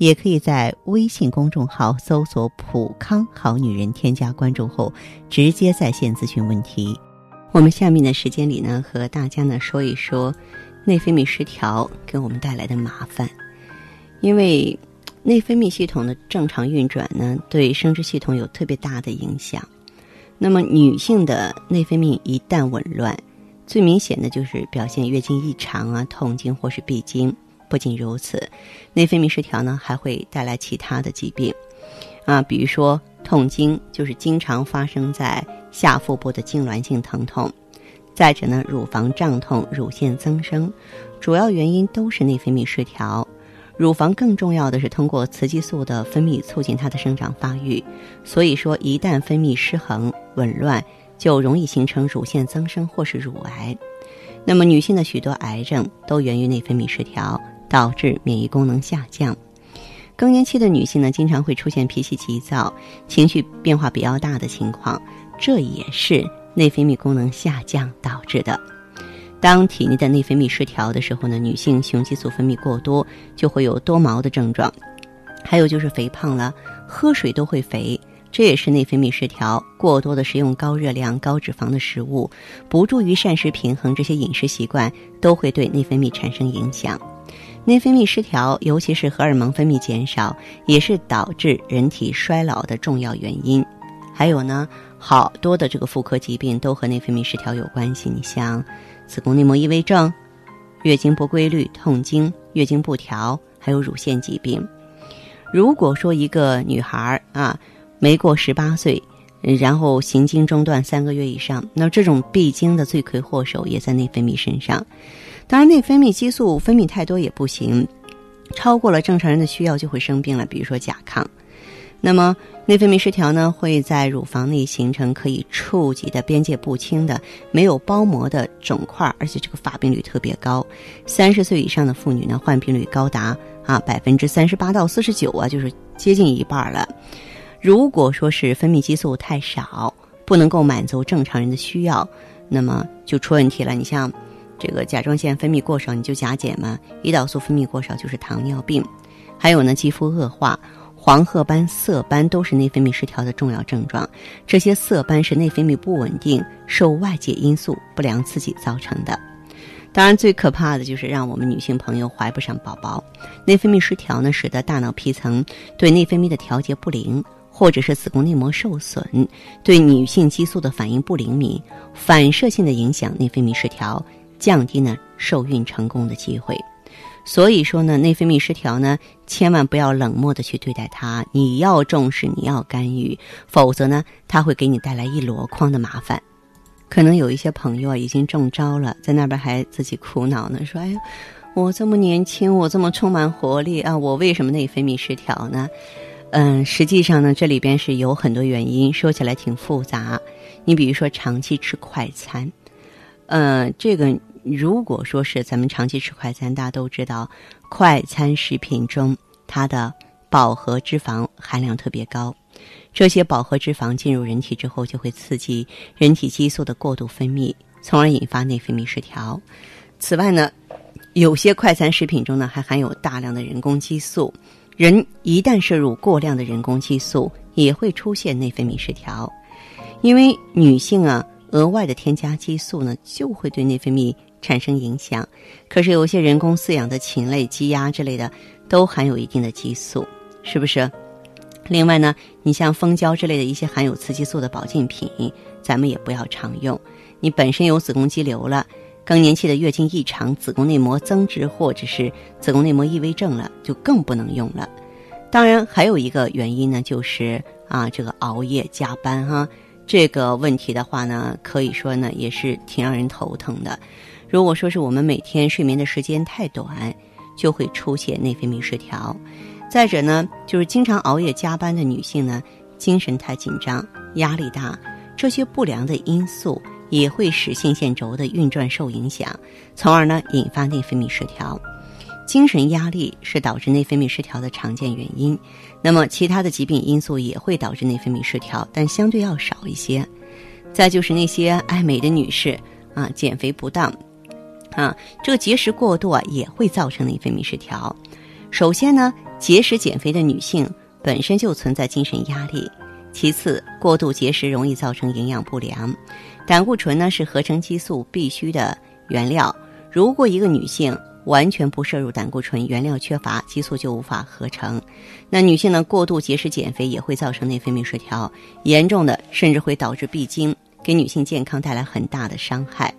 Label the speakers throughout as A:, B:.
A: 也可以在微信公众号搜索“普康好女人”，添加关注后直接在线咨询问题。我们下面的时间里呢，和大家呢说一说内分泌失调给我们带来的麻烦。因为内分泌系统的正常运转呢，对生殖系统有特别大的影响。那么女性的内分泌一旦紊乱，最明显的就是表现月经异常啊、痛经或是闭经。不仅如此，内分泌失调呢，还会带来其他的疾病，啊，比如说痛经，就是经常发生在下腹部的痉挛性疼痛；再者呢，乳房胀痛、乳腺增生，主要原因都是内分泌失调。乳房更重要的是通过雌激素的分泌促进它的生长发育，所以说一旦分泌失衡、紊乱，就容易形成乳腺增生或是乳癌。那么女性的许多癌症都源于内分泌失调。导致免疫功能下降，更年期的女性呢，经常会出现脾气急躁、情绪变化比较大的情况，这也是内分泌功能下降导致的。当体内的内分泌失调的时候呢，女性雄激素分泌过多，就会有多毛的症状，还有就是肥胖了，喝水都会肥，这也是内分泌失调。过多的食用高热量、高脂肪的食物，不注意膳食平衡，这些饮食习惯都会对内分泌产生影响。内分泌失调，尤其是荷尔蒙分泌减少，也是导致人体衰老的重要原因。还有呢，好多的这个妇科疾病都和内分泌失调有关系。你像子宫内膜异位症、月经不规律、痛经、月经不调，还有乳腺疾病。如果说一个女孩儿啊没过十八岁，然后行经中断三个月以上，那这种闭经的罪魁祸首也在内分泌身上。当然，内分泌激素分泌太多也不行，超过了正常人的需要就会生病了。比如说甲亢，那么内分泌失调呢，会在乳房内形成可以触及的边界不清的没有包膜的肿块，而且这个发病率特别高。三十岁以上的妇女呢，患病率高达啊百分之三十八到四十九啊，就是接近一半了。如果说是分泌激素太少，不能够满足正常人的需要，那么就出问题了。你像。这个甲状腺分泌过少，你就甲减嘛；胰岛素分泌过少就是糖尿病，还有呢，肌肤恶化、黄褐斑、色斑都是内分泌失调的重要症状。这些色斑是内分泌不稳定、受外界因素不良刺激造成的。当然，最可怕的就是让我们女性朋友怀不上宝宝。内分泌失调呢，使得大脑皮层对内分泌的调节不灵，或者是子宫内膜受损，对女性激素的反应不灵敏，反射性的影响内分泌失调。降低呢受孕成功的机会，所以说呢内分泌失调呢，千万不要冷漠的去对待它，你要重视，你要干预，否则呢，它会给你带来一箩筐的麻烦。可能有一些朋友啊已经中招了，在那边还自己苦恼呢，说：“哎呀，我这么年轻，我这么充满活力啊，我为什么内分泌失调呢？”嗯，实际上呢，这里边是有很多原因，说起来挺复杂。你比如说长期吃快餐，嗯，这个。如果说是咱们长期吃快餐，大家都知道，快餐食品中它的饱和脂肪含量特别高，这些饱和脂肪进入人体之后，就会刺激人体激素的过度分泌，从而引发内分泌失调。此外呢，有些快餐食品中呢还含有大量的人工激素，人一旦摄入过量的人工激素，也会出现内分泌失调。因为女性啊，额外的添加激素呢，就会对内分泌。产生影响，可是有一些人工饲养的禽类、鸡鸭之类的，都含有一定的激素，是不是？另外呢，你像蜂胶之类的一些含有雌激素的保健品，咱们也不要常用。你本身有子宫肌瘤了，更年期的月经异常、子宫内膜增殖或者是子宫内膜异位症了，就更不能用了。当然，还有一个原因呢，就是啊，这个熬夜加班哈，这个问题的话呢，可以说呢，也是挺让人头疼的。如果说是我们每天睡眠的时间太短，就会出现内分泌失调。再者呢，就是经常熬夜加班的女性呢，精神太紧张、压力大，这些不良的因素也会使性腺轴的运转受影响，从而呢引发内分泌失调。精神压力是导致内分泌失调的常见原因，那么其他的疾病因素也会导致内分泌失调，但相对要少一些。再就是那些爱美的女士啊，减肥不当，啊，这个节食过度啊也会造成内分泌失调。首先呢，节食减肥的女性本身就存在精神压力，其次过度节食容易造成营养不良。胆固醇呢是合成激素必须的原料，如果一个女性，完全不摄入胆固醇，原料缺乏，激素就无法合成。那女性呢，过度节食减肥也会造成内分泌失调，严重的甚至会导致闭经，给女性健康带来很大的伤害。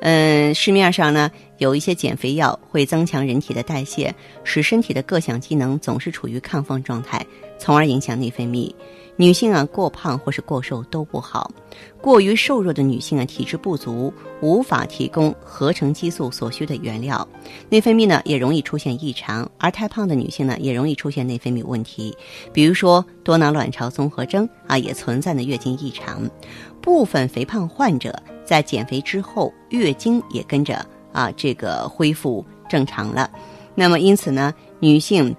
A: 嗯，市面上呢有一些减肥药会增强人体的代谢，使身体的各项机能总是处于亢奋状态，从而影响内分泌。女性啊，过胖或是过瘦都不好。过于瘦弱的女性啊，体质不足，无法提供合成激素所需的原料，内分泌呢也容易出现异常。而太胖的女性呢，也容易出现内分泌问题，比如说多囊卵巢综合征啊，也存在的月经异常。部分肥胖患者在减肥之后，月经也跟着啊这个恢复正常了。那么因此呢，女性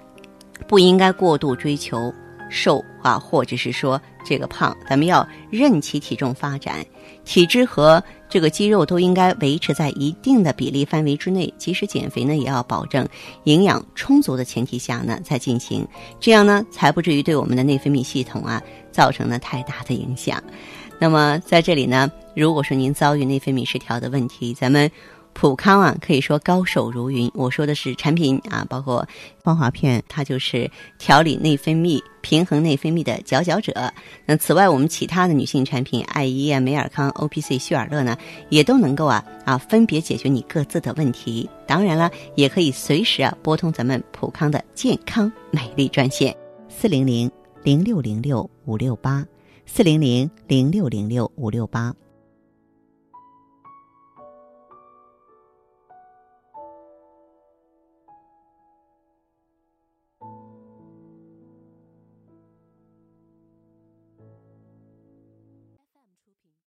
A: 不应该过度追求。瘦啊，或者是说这个胖，咱们要任其体重发展，体质和这个肌肉都应该维持在一定的比例范围之内。即使减肥呢，也要保证营养充足的前提下呢再进行，这样呢才不至于对我们的内分泌系统啊造成了太大的影响。那么在这里呢，如果说您遭遇内分泌失调的问题，咱们。普康啊，可以说高手如云。我说的是产品啊，包括芳华片，它就是调理内分泌、平衡内分泌的佼佼者。那此外，我们其他的女性产品，艾依啊、美尔康、O P C、旭尔乐呢，也都能够啊啊分别解决你各自的问题。当然了，也可以随时啊拨通咱们普康的健康美丽专线：四零零零六零六五六八，四零零零六零六五六八。